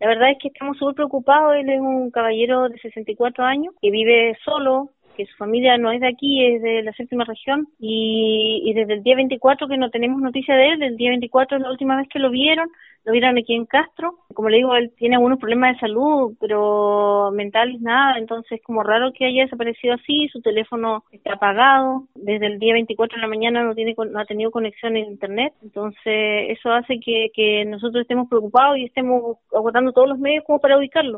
La verdad es que estamos súper preocupados. Él es un caballero de 64 años que vive solo, que su familia no es de aquí, es de la séptima región, y, desde el día 24 que no tenemos noticia de él, del día 24 es la última vez que lo vieron, lo vieron aquí en Castro. Como le digo, él tiene algunos problemas de salud, pero mentales nada, entonces es como raro que haya desaparecido así, su teléfono está apagado, desde el día 24 de la mañana no, tiene, no ha tenido conexión en Internet, entonces eso hace que, que nosotros estemos preocupados y estemos agotando todos los medios como para ubicarlo.